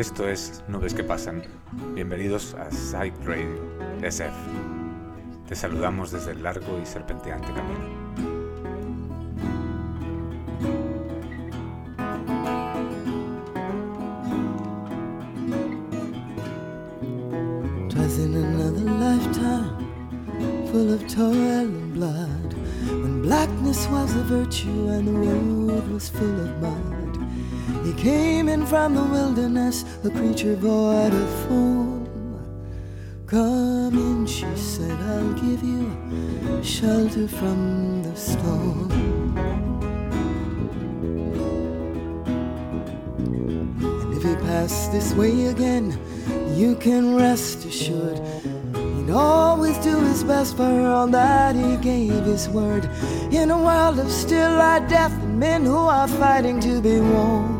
Esto es Nubes que Pasan. Bienvenidos a Side Radio SF. Te saludamos desde el largo y serpenteante camino. In another lifetime, full of toil and blood, when blackness was a virtue and the road was full of mud. From the wilderness, a creature void of form. Come in, she said, I'll give you shelter from the storm. And if he pass this way again, you can rest assured he'd always do his best for all that he gave his word. In a world of still light death and men who are fighting to be warm.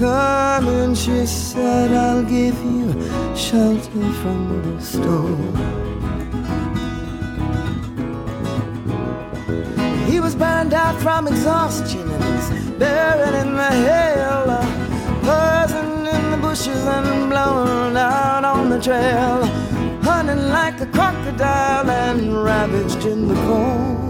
Come in, she said, I'll give you shelter from the storm. He was burned out from exhaustion and he's buried in the hail, buzzing in the bushes and blown out on the trail, hunting like a crocodile and ravaged in the corn.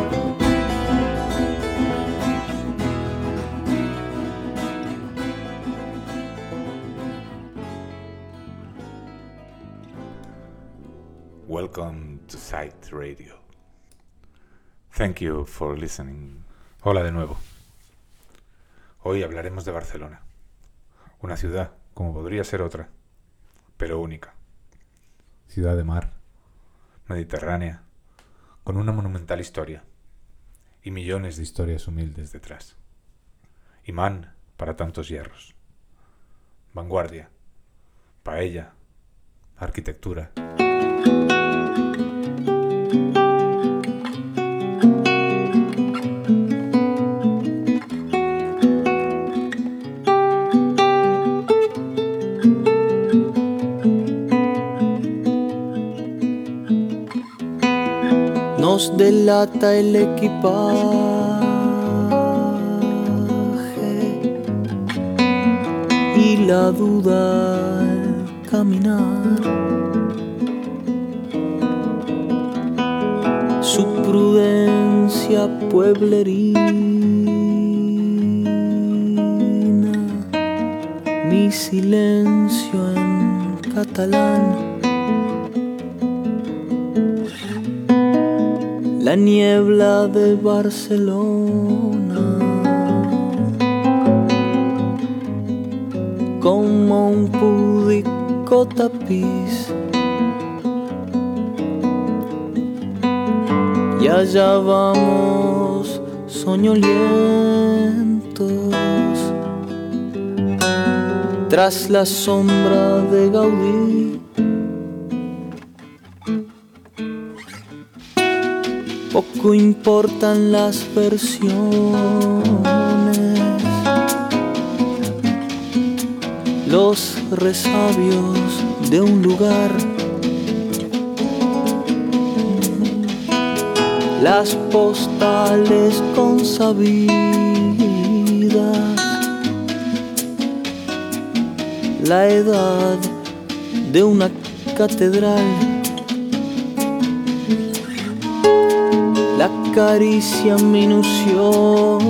Welcome to Sight Radio. Thank you for listening. Hola de nuevo. Hoy hablaremos de Barcelona. Una ciudad, como podría ser otra, pero única. Ciudad de mar, mediterránea, con una monumental historia y millones de historias humildes detrás. Imán para tantos hierros. Vanguardia, paella, arquitectura. Nos delata el equipaje y la duda al caminar. Su prudencia pueblerina, mi silencio en catalán. La niebla de Barcelona. Como un pudico tapiz. Y allá vamos soñolientos tras la sombra de Gaudí. Poco importan las versiones. Los resabios de un lugar. Las postales consabidas. La edad de una catedral caricia minuciosa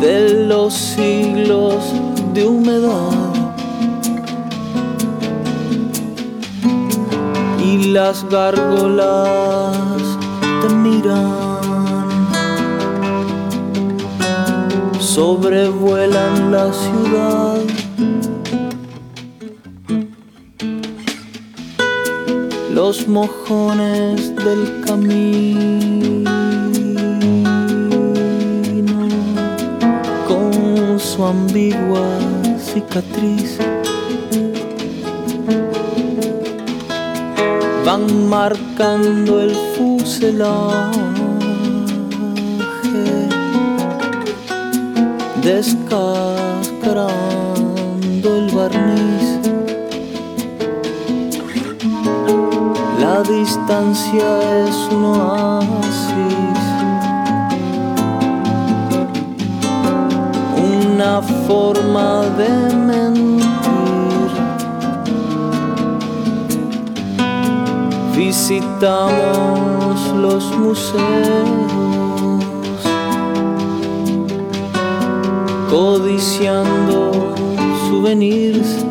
de los siglos de humedad. Y las gárgolas te miran, sobrevuelan la ciudad. Los mojones del camino con su ambigua cicatriz van marcando el fuselaje, descascarando el barniz. La distancia es un oasis, una forma de mentir. Visitamos los museos, codiciando souvenirs.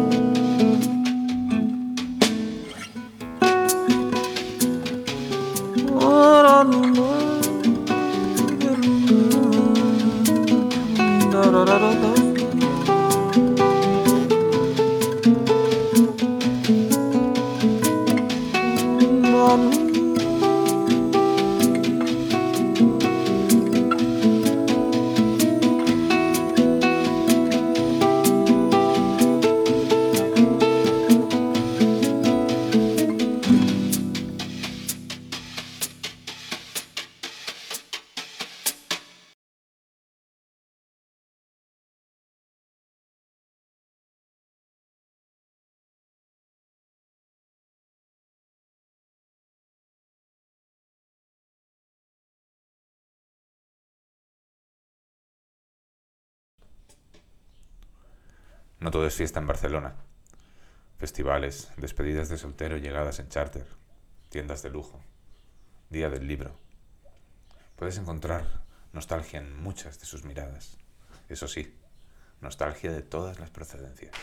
No todo es fiesta en Barcelona. Festivales, despedidas de soltero, llegadas en charter, tiendas de lujo, día del libro. Puedes encontrar nostalgia en muchas de sus miradas. Eso sí, nostalgia de todas las procedencias.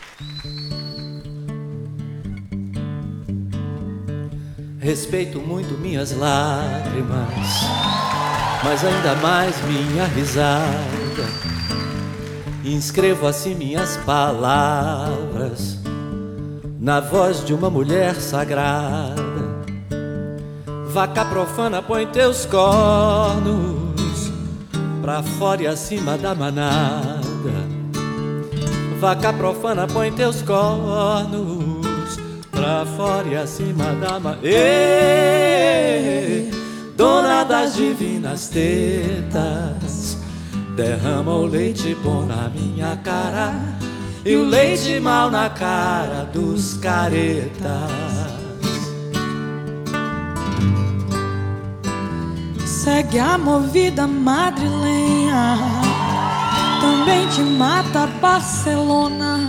Respeito muito minhas lágrimas, mas ainda mais minha risada. Inscrevo assim minhas palavras na voz de uma mulher sagrada. Vaca profana, põe teus cornos pra fora e acima da manada. Vaca profana, põe teus cornos pra fora e acima da manada. Dona das divinas tetas, derrama o leite bom na minha cara e o leite mal na cara dos caretas. Segue a movida madrilenha, também te mata Barcelona,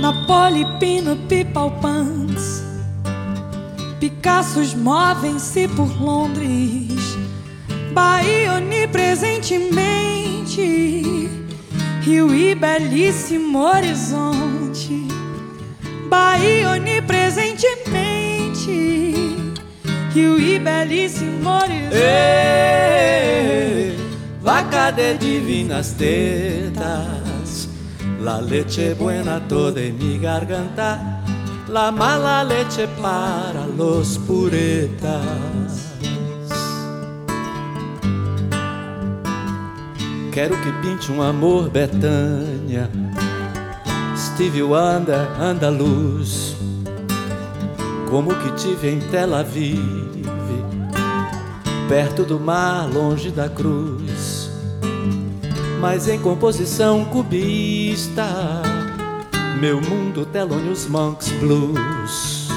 Napoli, Pino, Pipal, Punks. Picassos movem-se por Londres, Bahia onipresentemente, Rio e belíssimo horizonte, Bahia onipresentemente. Rio e belíssimo horizonte. Ei, vaca de divinas tetas, la leche buena toda en mi garganta, la mala leche para los puretas. Quero que pinte um amor Betânia, Steve Wonder, andaluz, como que tive em Tel Aviv, perto do mar, longe da cruz, mas em composição cubista, meu mundo Thelonious Monks Blues,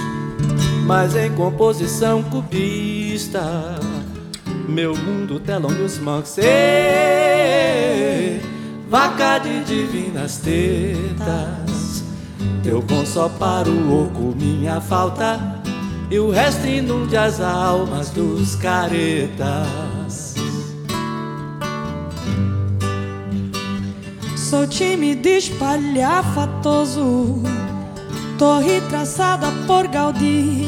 mas em composição cubista, meu mundo Thelonious Monks. Ei, vaca de divinas tetas. Teu bom só para o oco, minha falta E o resto inunde as almas dos caretas Sou tímido, espalhafatoso. Torre traçada por Gaudí.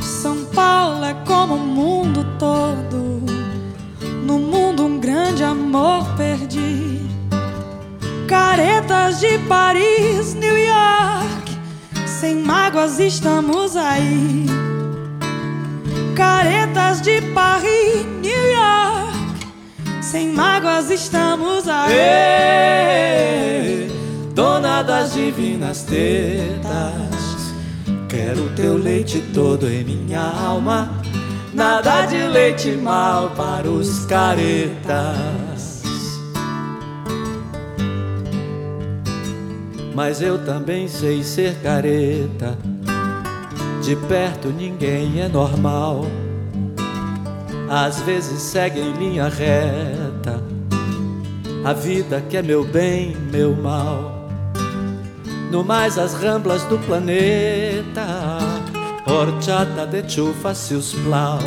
São Paulo é como o mundo todo. No mundo um grande amor perdi. Caretas de Paris, New York. Sem mágoas estamos aí. Caretas de Paris, New York. Sem mágoas estamos aí. Ei, dona das divinas tetas, quero teu leite todo em minha alma. Nada de leite mal para os caretas. Mas eu também sei ser careta. De perto ninguém é normal. Às vezes segue em linha reta. A vida que é meu bem, meu mal. No mais as ramblas do planeta. Horchata de chuva se os plau.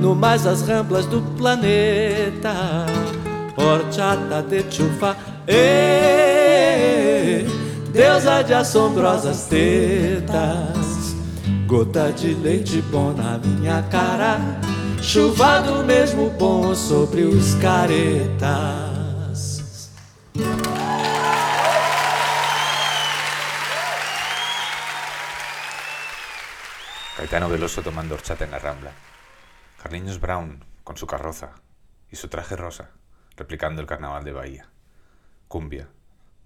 No mais as ramblas do planeta. Horchata de chuva. Ê, deusa de assombrosas tetas. Gota de leite bom na minha cara. Chuva do mesmo bom sobre os caretas. Caetano Veloso tomando horchata en la Rambla. Carliños Brown con su carroza y su traje rosa, replicando el carnaval de Bahía. Cumbia,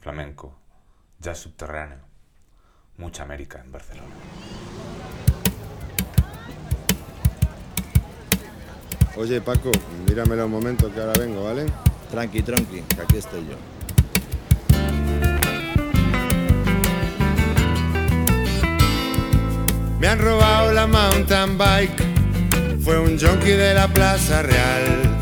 flamenco, jazz subterráneo. Mucha América en Barcelona. Oye, Paco, míramelo un momento que ahora vengo, ¿vale? Tranqui, tranqui, que aquí estoy yo. Me han robado la mountain bike. Fue un junkie de la Plaza Real.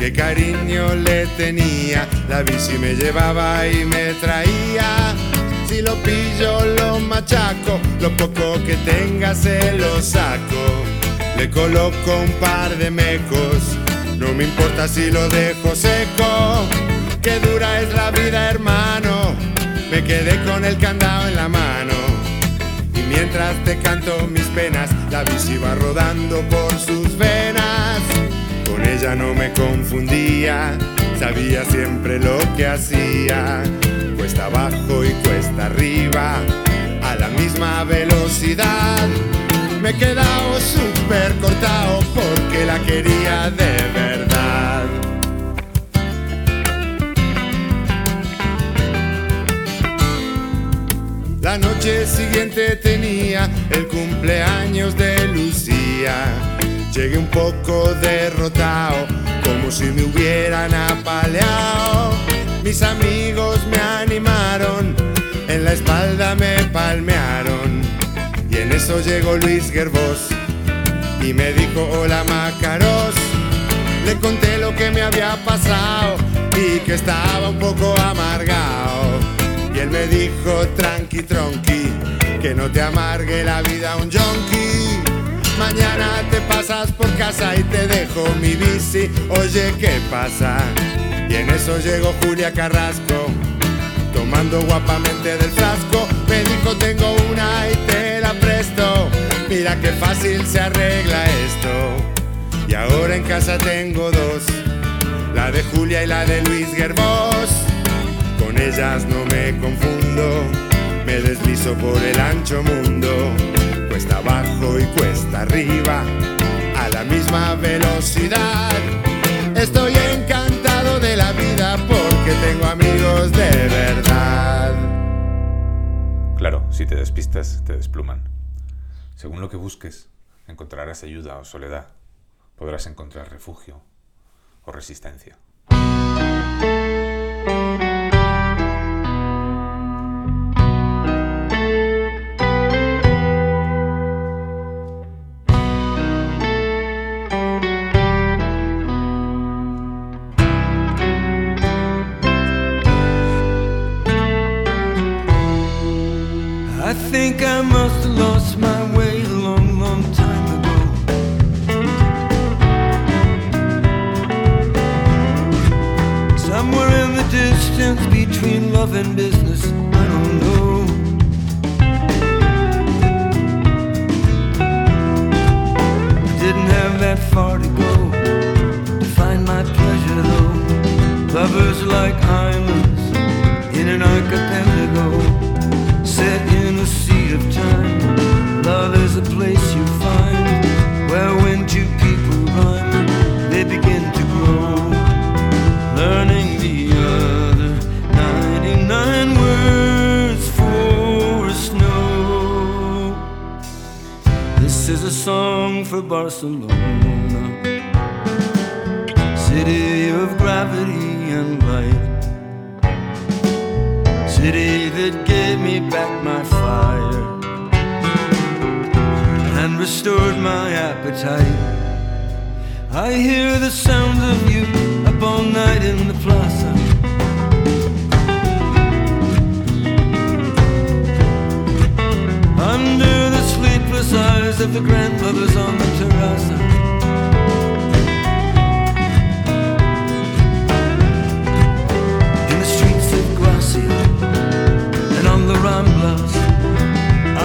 Qué cariño le tenía. La bici me llevaba y me traía. Si lo pillo, lo machaco. Lo poco que tenga se lo saco. Le coloco un par de mecos. No me importa si lo dejo seco. Qué dura es la vida, hermano. Me quedé con el candado en la mano. Mientras te canto mis penas, la bici va rodando por sus venas. Con ella no me confundía, sabía siempre lo que hacía. Cuesta abajo y cuesta arriba, a la misma velocidad. Me he quedado súper cortado porque la quería de La noche siguiente tenía el cumpleaños de Lucía. Llegué un poco derrotado, como si me hubieran apaleado. Mis amigos me animaron, en la espalda me palmearon. Y en eso llegó Luis Gerbos y me dijo: Hola Macaros. Le conté lo que me había pasado y que estaba un poco amargado. Él me dijo, tranqui, tronqui, que no te amargue la vida un yonki. Mañana te pasas por casa y te dejo mi bici. Oye, ¿qué pasa? Y en eso llegó Julia Carrasco, tomando guapamente del frasco. Me dijo, tengo una y te la presto. Mira qué fácil se arregla esto. Y ahora en casa tengo dos, la de Julia y la de Luis Gerbos. Con ellas no me confundo, me deslizo por el ancho mundo. Cuesta abajo y cuesta arriba, a la misma velocidad. Estoy encantado de la vida porque tengo amigos de verdad. Claro, si te despistas, te despluman. Según lo que busques, encontrarás ayuda o soledad. Podrás encontrar refugio o resistencia. Distance between love and business, I don't know. Didn't have that far to go to find my pleasure though. Lovers like for Barcelona, city of gravity and light, city that gave me back my fire and restored my appetite. I hear the sound of you up all night in the plaza. Eyes of the grandmothers on the terraza. In the streets of Gracia and on the Ramblas,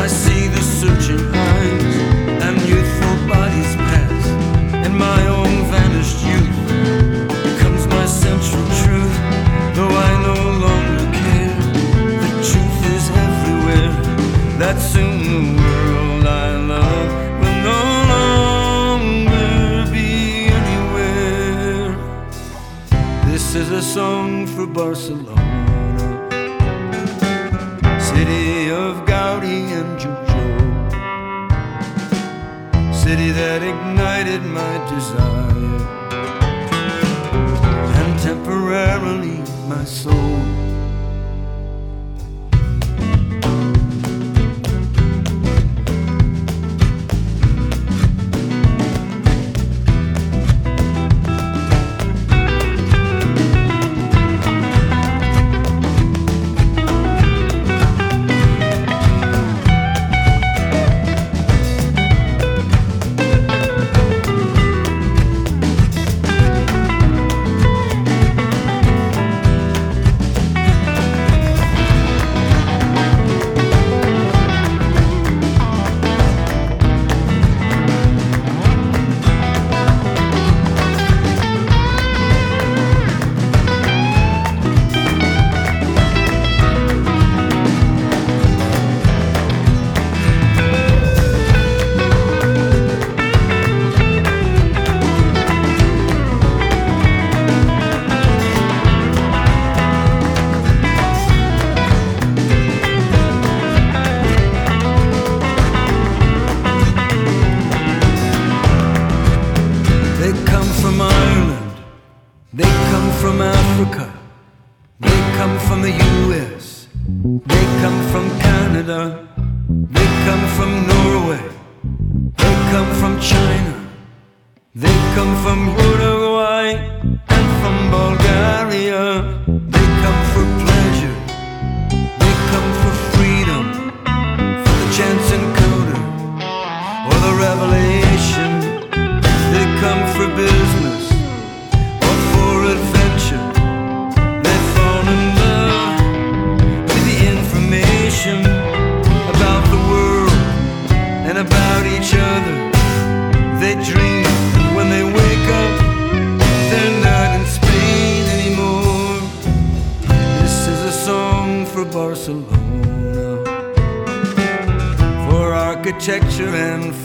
I see the searching eyes and youthful bodies pass, and my own vanished youth becomes my central truth. Though I no longer care, the truth is everywhere. That soon a song for Barcelona. City of Gaudi and Juju, city that ignited my desire. And temporarily my soul.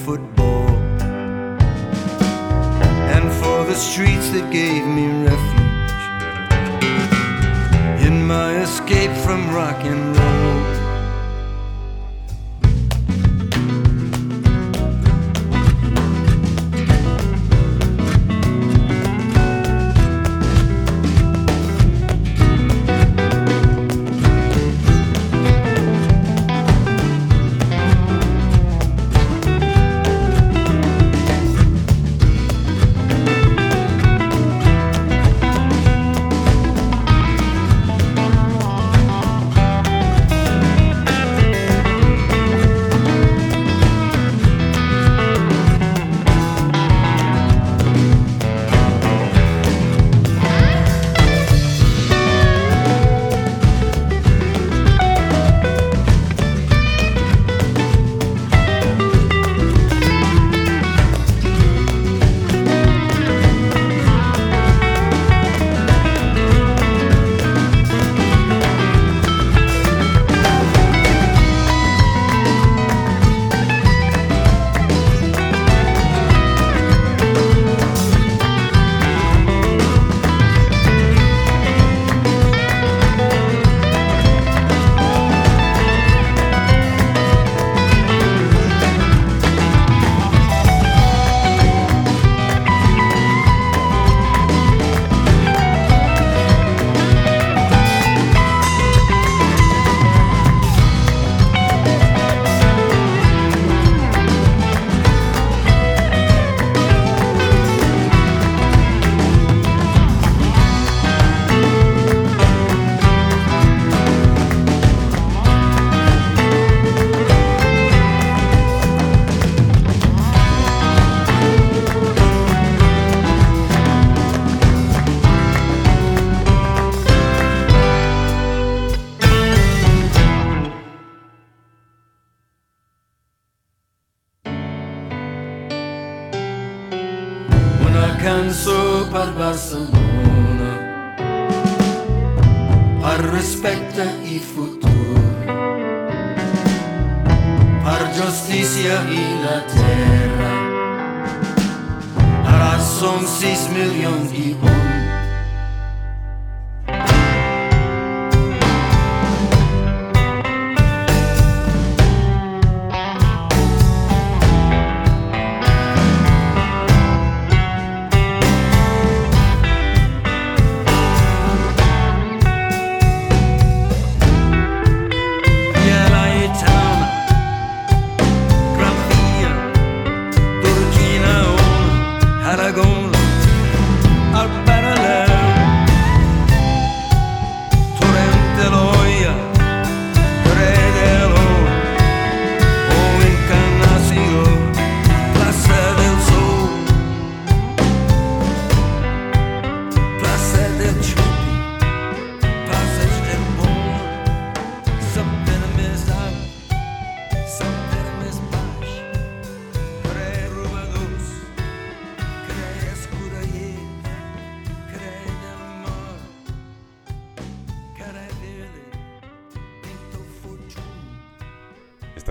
Football and for the streets that gave me refuge in my escape from rock and roll.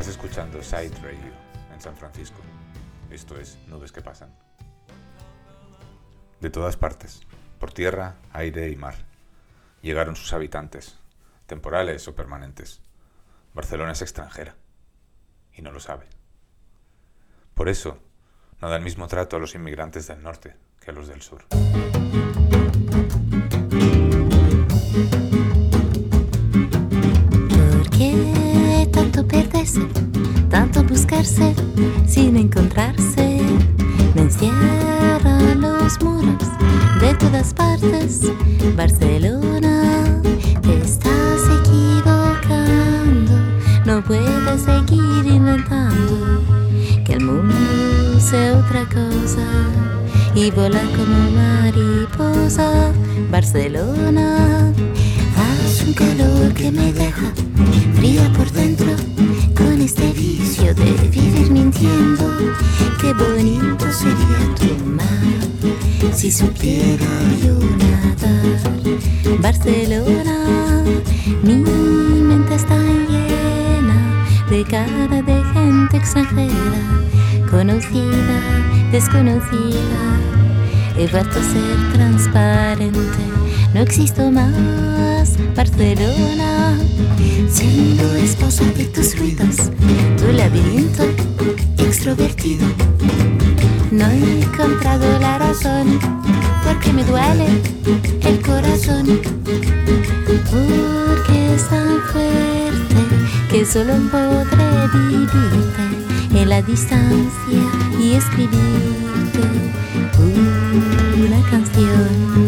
Estás escuchando Side Radio en San Francisco. Esto es Nubes que pasan. De todas partes, por tierra, aire y mar, llegaron sus habitantes, temporales o permanentes. Barcelona es extranjera y no lo sabe. Por eso, no da el mismo trato a los inmigrantes del norte que a los del sur. Tanto perderse, tanto buscarse sin encontrarse? Me encierran los muros de todas partes. Barcelona, te estás equivocando. No puedes seguir inventando que el mundo sea otra cosa y volar como mariposa. Barcelona, un calor que me deja fría por dentro con este vicio de vivir mintiendo. Qué bonito sería tu mar si supiera yo nadar. Barcelona, mi mente está llena de cara de gente extranjera, conocida, desconocida. He vuelto a ser transparente, no existo más, Barcelona. Siendo esposa de tus ruidos, tu laberinto extrovertido. No he encontrado la razón, porque me duele el corazón. Porque es tan fuerte que solo podré vivirte en la distancia y escribirte una canción.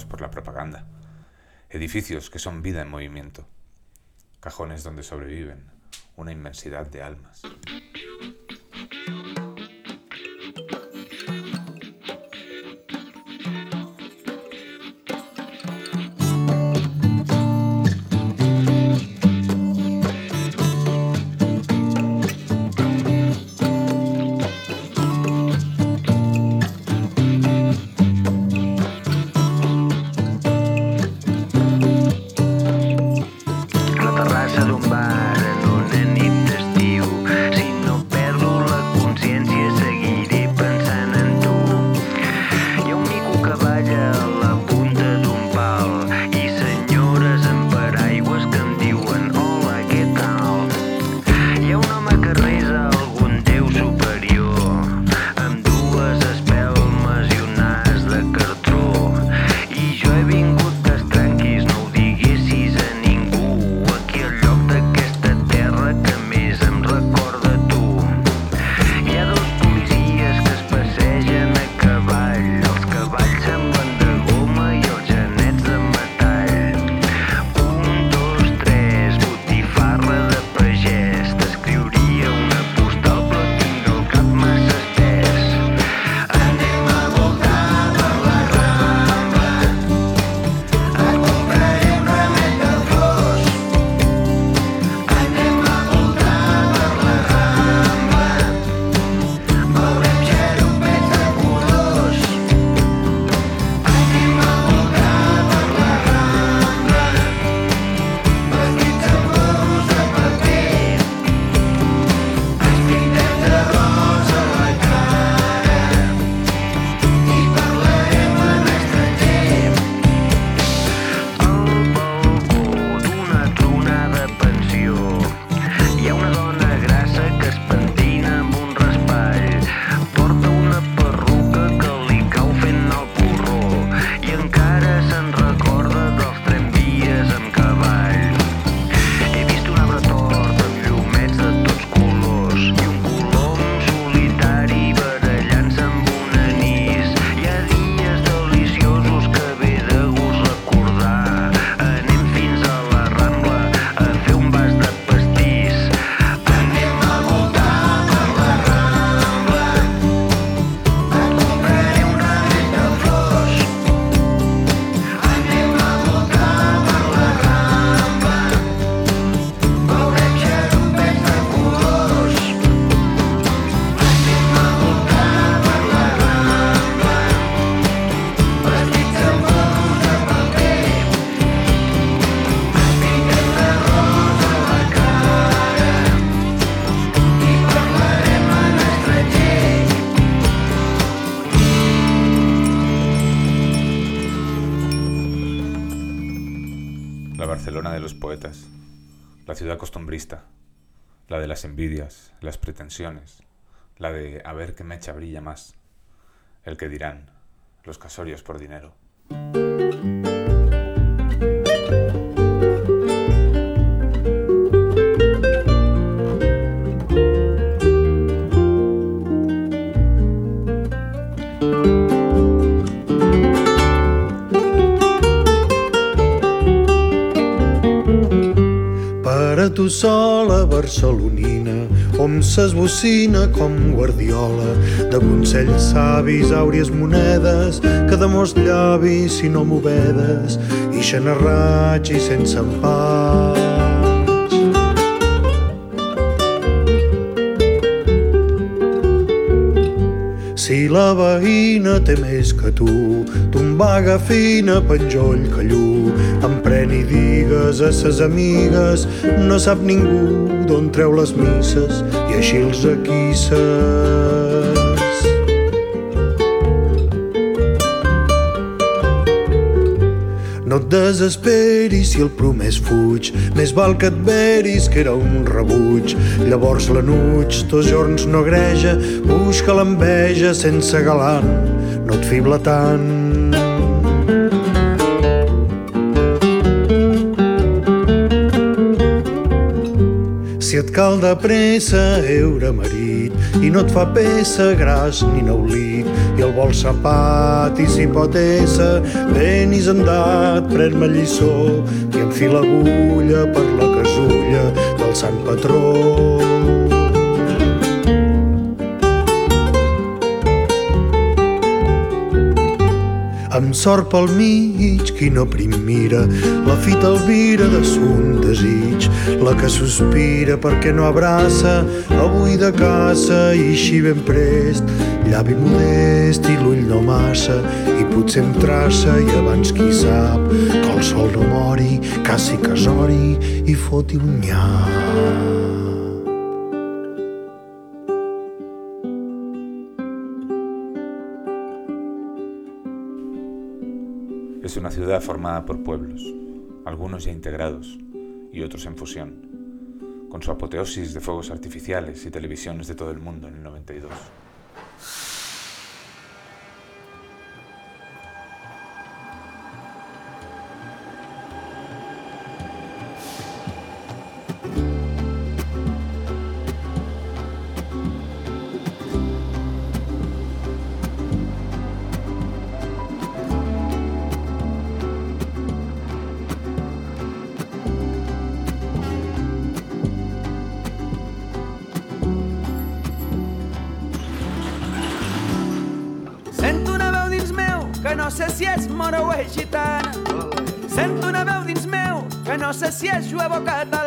Por la propaganda, edificios que son vida en movimiento, cajones donde sobreviven una inmensidad de almas. Las envidias, las pretensiones, la de a ver qué mecha brilla más, el que dirán, los casorios por dinero. Per a tu sola barcelonina, hom s'esbocina com guardiola, de consells savis, àuries monedes, que de molts llavis, si no movedes, i sense empats. Si la veïna té més que tu, tombaga fina, penjoll, callú, emprèn i digues a ses amigues, no sap ningú d'on treu les misses i així els aquisses. No et desesperis si el promès fuig, més val que et veris que era un rebuig. Llavors l'anuig dos jorns no greja, busca l'enveja sense galant, no et fibla tant. Cal de pressa, eure marit, i no et fa peça, gras ni neulit, i el vol sapat, i si pot ésser, ben hisendat, pren-me lliçó, i enfila agulla per la casulla del sant patró. Sort pel mig, qui no prim mira, la fita Elvira de son desig, la que sospira perquè no abraça, avui de caça i així ben prest, llavi modest i l'ull no massa, i potser em traça i abans qui sap que el sol no mori, caci casori i foti un nyap. Ciudad formada por pueblos, algunos ya integrados y otros en fusión, con su apoteosis de fuegos artificiales y televisiones de todo el mundo en el 92. Si és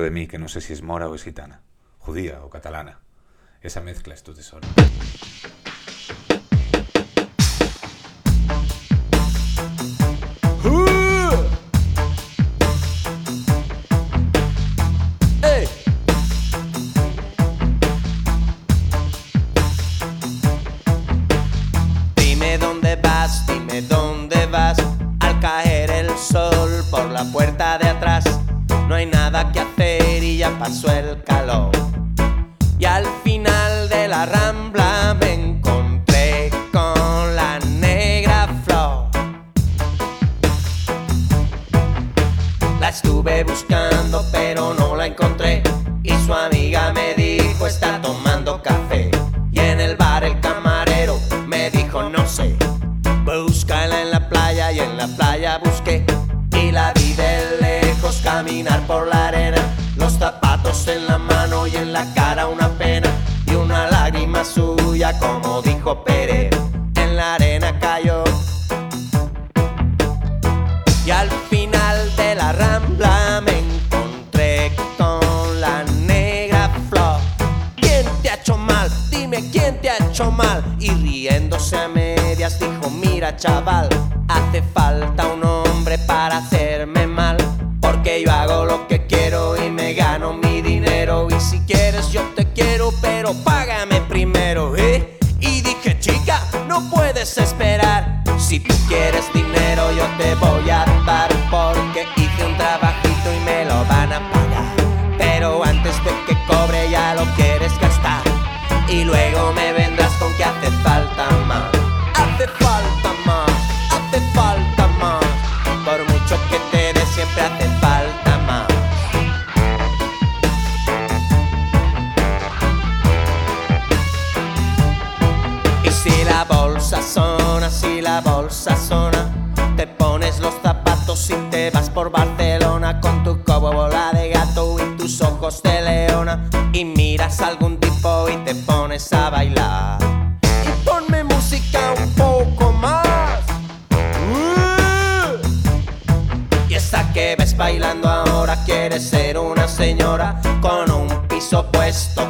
de mí que no sé si es mora o es gitana, judía o catalana. Esa mezcla es tu tesoro. Estuve buscando pero no la encontré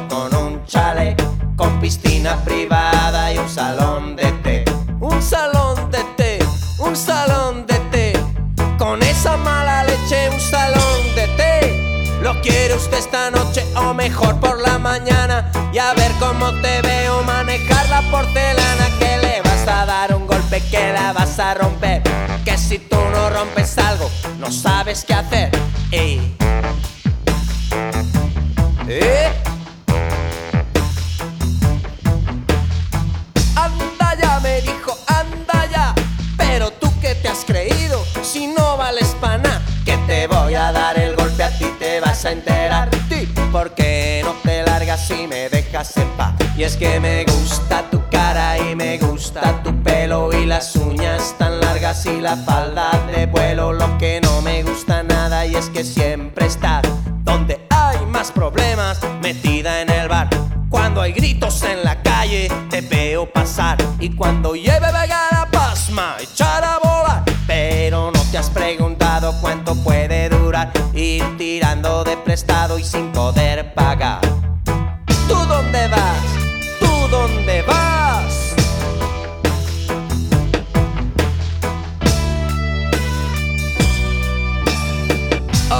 con un chalet, con piscina privada y un salón de té. Un salón de té, un salón de té, con esa mala leche, un salón de té. Lo quiere usted esta noche o mejor por la mañana y a ver cómo te veo manejar la porcelana que le vas a dar un golpe que la vas a romper. Que si tú no rompes algo, no sabes qué hacer. Ey. ¿Eh? Que te voy a dar el golpe a ti, te vas a enterar. Ti, porque no te largas y me dejas en paz. Y es que me gusta tu cara y me gusta tu pelo y las uñas tan largas y la falda de vuelo. Lo que no me gusta nada que siempre estás donde hay más problemas, metida en el bar. Cuando hay gritos en la calle, te veo pasar. Y cuando lleve vegana pasma, echar a cuánto puede durar ir tirando de prestado y sin poder pagar. ¿Tú dónde vas? ¿Tú dónde vas?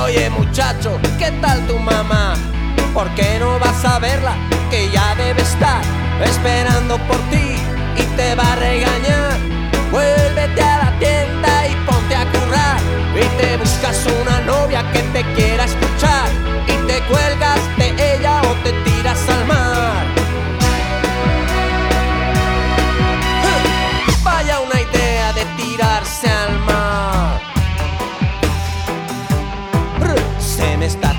Oye muchacho, ¿qué tal tu mamá? ¿Por qué no vas a verla? Que ya debe estar esperando por ti y te va a regañar. Vuélvete a Y te buscas una novia que te quiera escuchar. Y te cuelgas de ella o te tiras al mar. Vaya una idea de tirarse al mar. Se me está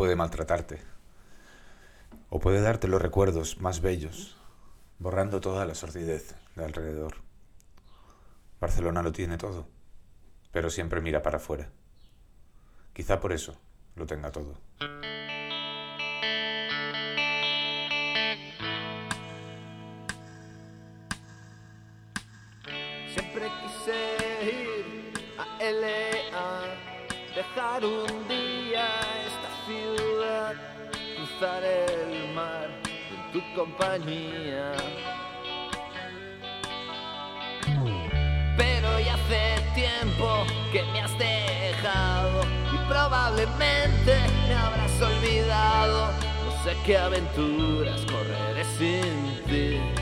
puede maltratarte. O puede darte los recuerdos más bellos, borrando toda la sordidez de alrededor. Barcelona lo tiene todo, pero siempre mira para afuera. Quizá por eso lo tenga todo. Siempre quise ir a LA, dejar un día cruzar el mar en tu compañía. Pero ya hace tiempo que me has dejado y probablemente me habrás olvidado. No sé qué aventuras correré sin ti.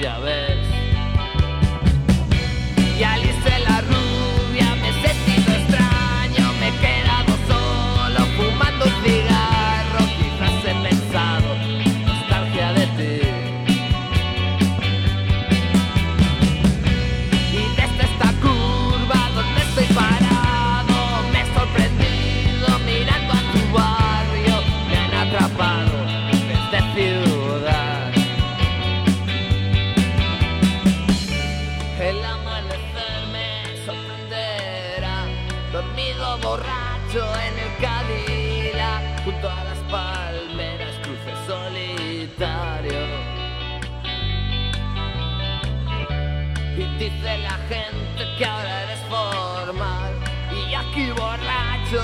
Ya ves Y Alice gente que ahora eres formal. Y aquí borracho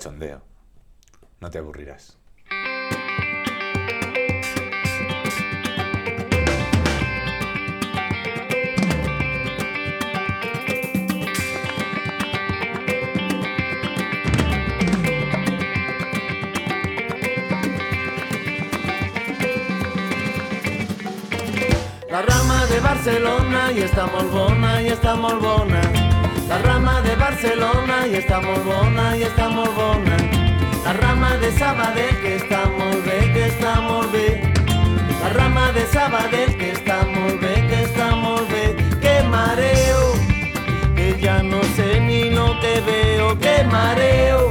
cachondeo. No te aburrirás. La rama de Barcelona y está molt bona, i està molt bona. La rama de Barcelona i està molt bona, i està molt bona. La rama de Sabadell que està molt bé, que està molt bé. La rama de Sabadell que està molt bé, que està molt bé. Que mareo, que ya no sé ni lo que veo, que mareo.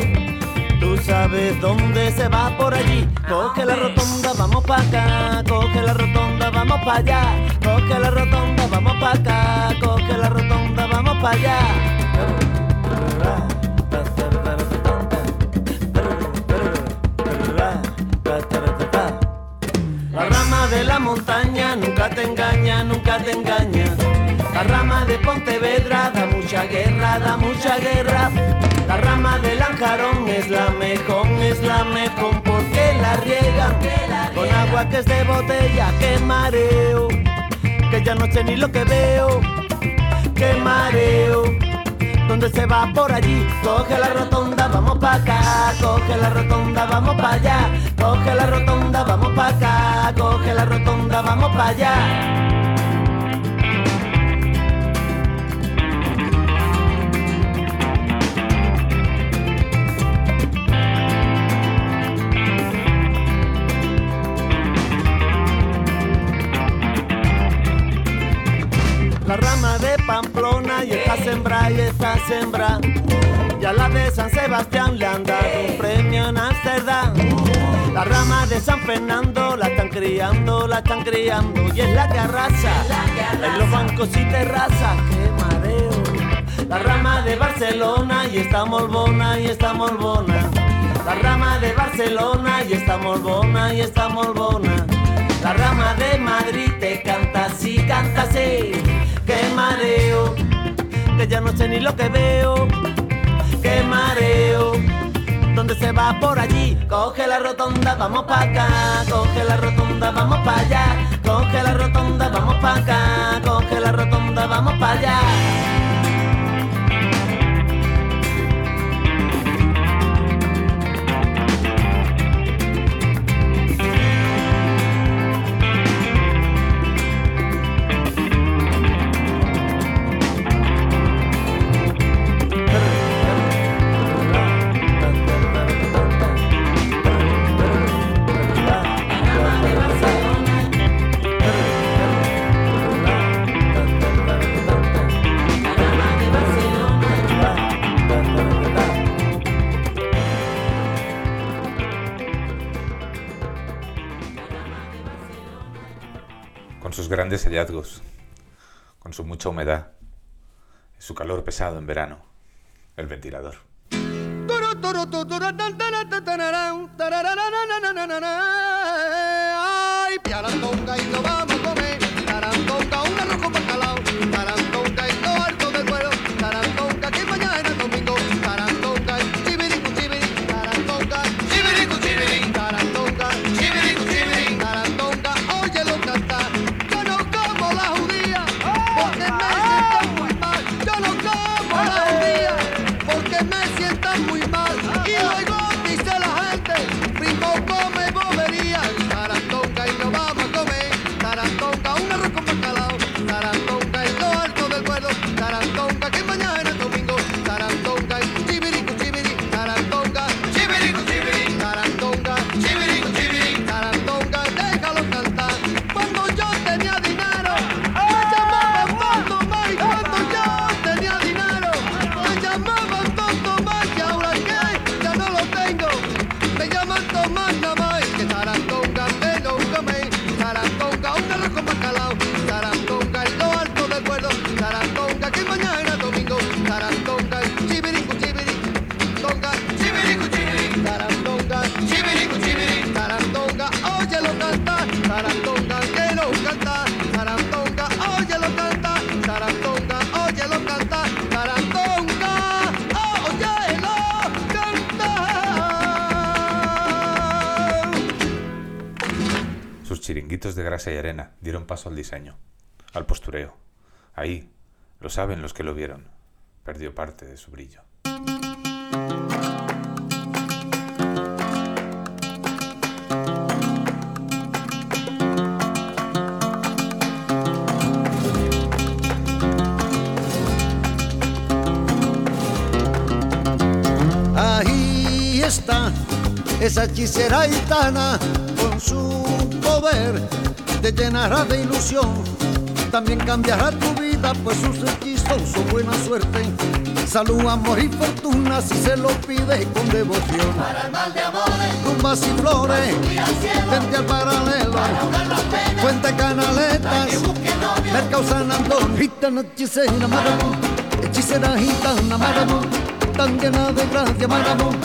Tú sabes dónde se va por allí. Coge la rotonda, vamos pa' acá. Coge la rotonda, vamos pa' allá. Coge la rotonda, vamos pa' acá. Coge la rotonda, vamos pa' allá. La rama de la montaña nunca te engaña, nunca te engaña. La rama de Pontevedra da mucha guerra, da mucha guerra. La rama del Anjarón es la mejor, es la mejor porque la riegan con agua que es de botella. Que mareo, ya no sé ni lo que veo. Que mareo, donde se va por allí. Coge la rotonda, vamos pa' acá. Coge la rotonda, vamos pa' allá. Coge la rotonda, vamos pa' acá. Coge la rotonda, vamos pa' allá. Sembrada. Y a la de San Sebastián le han dado un premio en Amsterdam. La rama de San Fernando la están criando, la están criando. Y es la que arrasa en los bancos y terrazas. ¡Qué mareo! La rama de Barcelona y está molbona y está molbona. La rama de Barcelona y está molbona y está molbona. La rama de Madrid te canta así, canta así. ¡Qué mareo! Que ya no sé ni lo que veo. ¡Qué mareo! ¿Dónde se va por allí? Coge la rotonda, vamos pa' acá. Coge la rotonda, vamos pa' allá. Coge la rotonda, vamos pa' acá. Coge la rotonda, vamos pa' allá. Sus grandes hallazgos, con su mucha humedad, y su calor pesado en verano, el ventilador. Al diseño, al postureo. Ahí, lo saben los que lo vieron, perdió parte de su brillo. Ahí está esa hechicera gitana con su poder te llenará de ilusión. También cambiará tu vida, pues sus hechizos son buena suerte. Salud, amor y fortuna si se lo pide con devoción. Para el mal de amores, rumbas y flores, vente al paralelo. Fuente Canaletas, Mercado San Antonio, gitana hechicera, maramón, hechicera gitana, maramón, tan llena de gracia, maramón,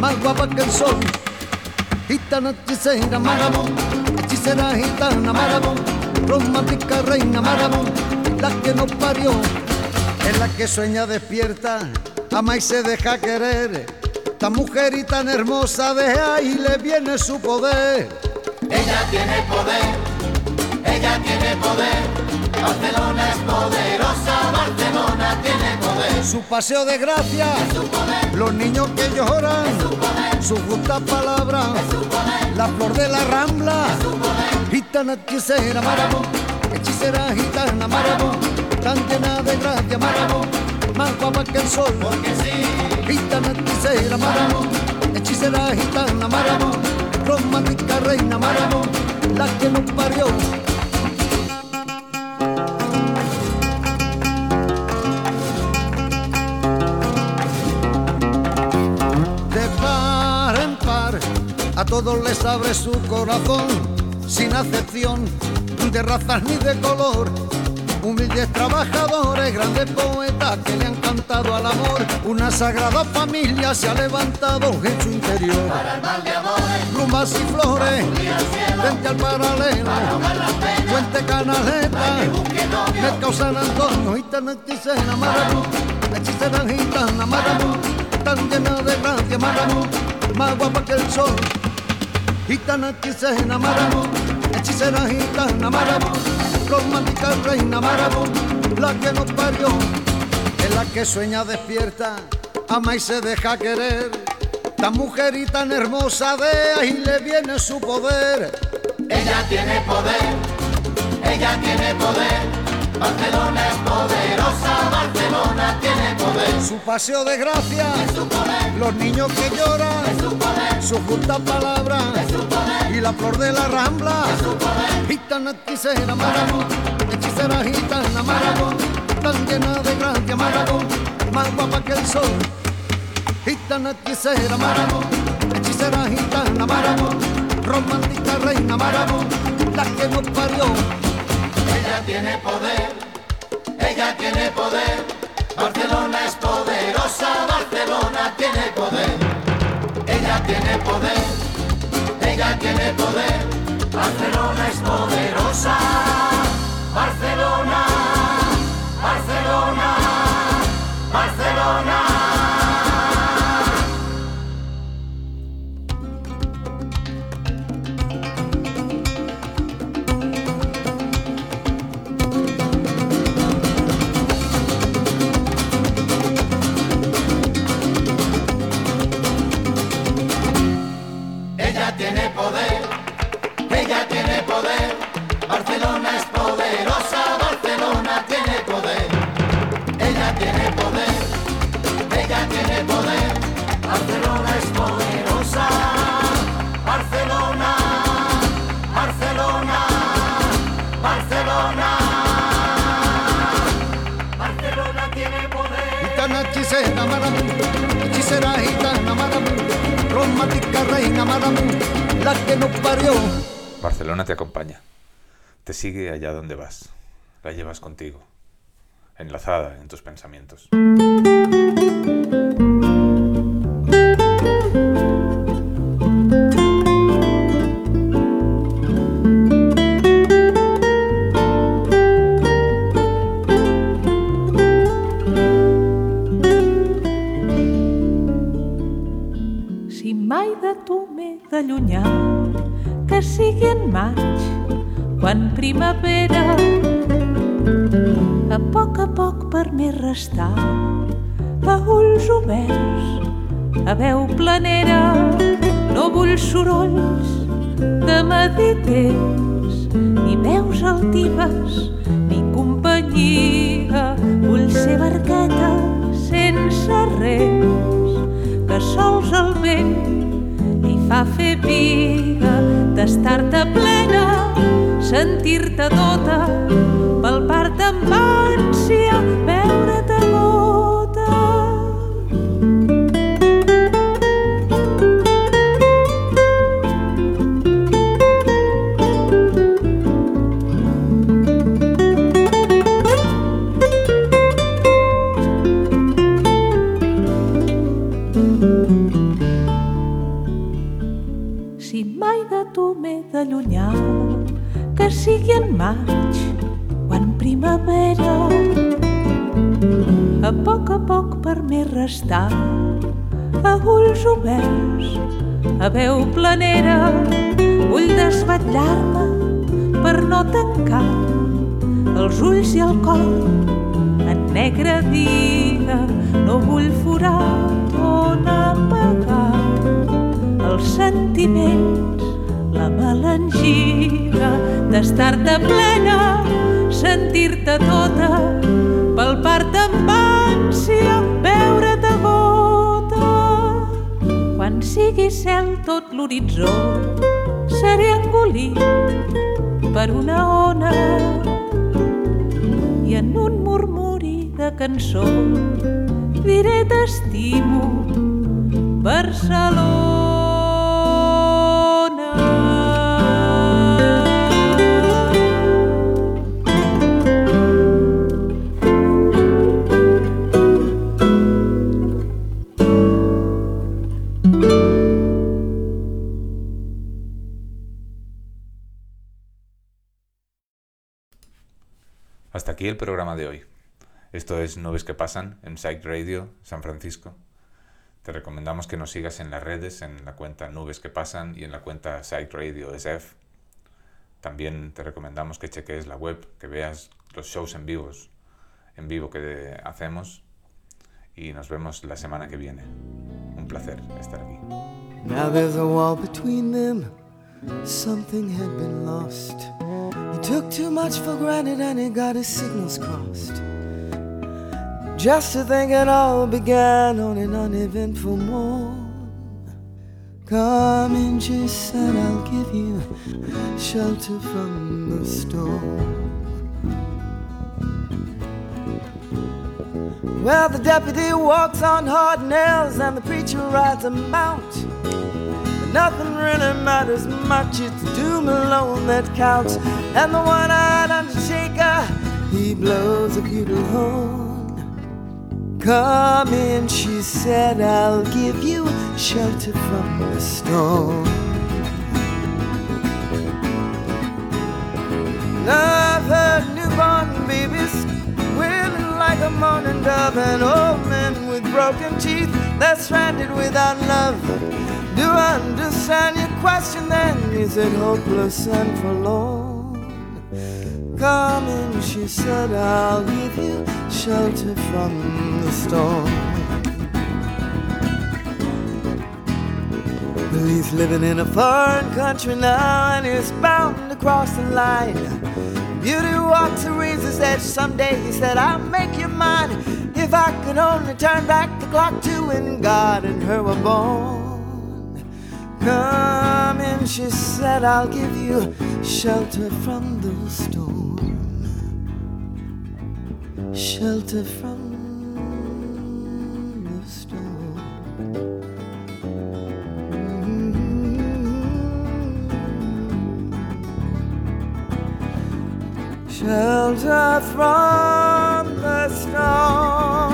más guapa que el sol. Gitana hechicera, maramón, hechicera gitana, maramón, romántica reina, maramón, la que nos parió, es la que sueña despierta, ama y se deja querer. Tan mujer y tan hermosa, de ahí le viene su poder. Ella tiene poder, ella tiene poder. Barcelona es poderosa, Barcelona tiene poder. Su paseo de gracia, los niños que lloran, su justa palabra, la flor de la rambla, gitana hechicera, maramón, hechicera gitana, maramón, tan llena de gracia, maramón, más guapa que el sol, porque sí, gitana hechicera, maramón, hechicera gitana, maramón, romántica reina, maramón, la que nos parió. A todos les abre su corazón, sin acepción de razas ni de color. Humildes trabajadores, grandes poetas que le han cantado al amor. Una sagrada familia se ha levantado en su interior. Para el mal de amores, Rumbas y flores, cielo, frente al paralelo. para Fuente Canaleta. Mercado San Antonio, gitana hechicera, maramú, hechicera gitana, maramú, tan llena de gracia, maramú, más guapa que el sol. Gitana hechicera, maramú, hechicera gitana, maramú, romántica reina, maramú, la que nos parió, es la que sueña despierta, ama y se deja querer. Tan mujer y tan hermosa, de ahí le viene su poder. Ella tiene poder, ella tiene poder. Barcelona es poderosa, Barcelona tiene poder. Su paseo de gracia, Es su poder, los niños que lloran, es su poder, su justa palabra y la flor de la rambla. Gitana hechicera, maramón, hechicera gitana, maramón, tan llena de gracia, maramón, más guapa que el sol. Gitana hechicera, maramón, hechicera gitana, maramón, romántica reina, maramón, la que nos parió. Ella tiene poder, ella tiene poder. Barcelona es poderosa, Barcelona tiene poder. Ella tiene poder, ella tiene poder. Barcelona es poderosa. Barcelona, reina la que parió. Barcelona te acompaña. Te sigue allá donde vas. La llevas contigo. Enlazada en tus pensamientos. M'he d'allunyar, que sigui en maig, quan primavera, a poc a poc per mi restar, a ulls oberts, a veu planera, no vull sorolls de mediters, ni veus altives, ni companyia, vull ser barqueta sense rems, que sols el vent fa fer piga d'estar-te plena, sentir-te tota, palpar-te amb ànsia, m'he d'allunyar, que sigui en maig o en primavera. A poc a poc per mi restar, a ulls oberts, a veu planera, vull desvetllar-me per no tancar els ulls i el cor en negra dia, no vull forat d'estar-te plena, sentir-te tota, palpar-te amb ànsia, veure't a gota. Quan sigui cel tot l'horitzó, seré engolit per una ona i en un murmuri de cançó diré t'estimo, Barcelona. Aquí el programa de hoy. Esto es Nubes que Pasan en Psych Radio San Francisco. Te recomendamos que nos sigas en las redes, en la cuenta Nubes que Pasan y en la cuenta Psych Radio SF. También te recomendamos que cheques la web, que veas los shows en vivos, en vivo que hacemos y nos vemos la semana que viene. Un placer estar aquí. Something had been lost. He took too much for granted and he got his signals crossed. Just to think it all began on an uneventful morn. Come in, she said, I'll give you shelter from the storm. Well, the deputy walks on hard nails and the preacher rides a mount. Nothing really matters much, it's doom alone that counts. And the one eyed undertaker, he blows a bugle horn. Come in, she said, I'll give you shelter from the storm. Love her newborn babies, wailing like a mourning dove, and old men with broken teeth, they're stranded without love. Do I understand your question then? Is it hopeless and forlorn? Come in, she said, I'll give you shelter from the storm. He's living in a foreign country now and he's bound to cross the line. Beauty walks a razor's edge someday, he said, I'll make you mine if I could only turn back the clock to when God and her were born. Come in, she said, I'll give you shelter from the storm. Shelter from the storm. Mm-hmm. Shelter from the storm.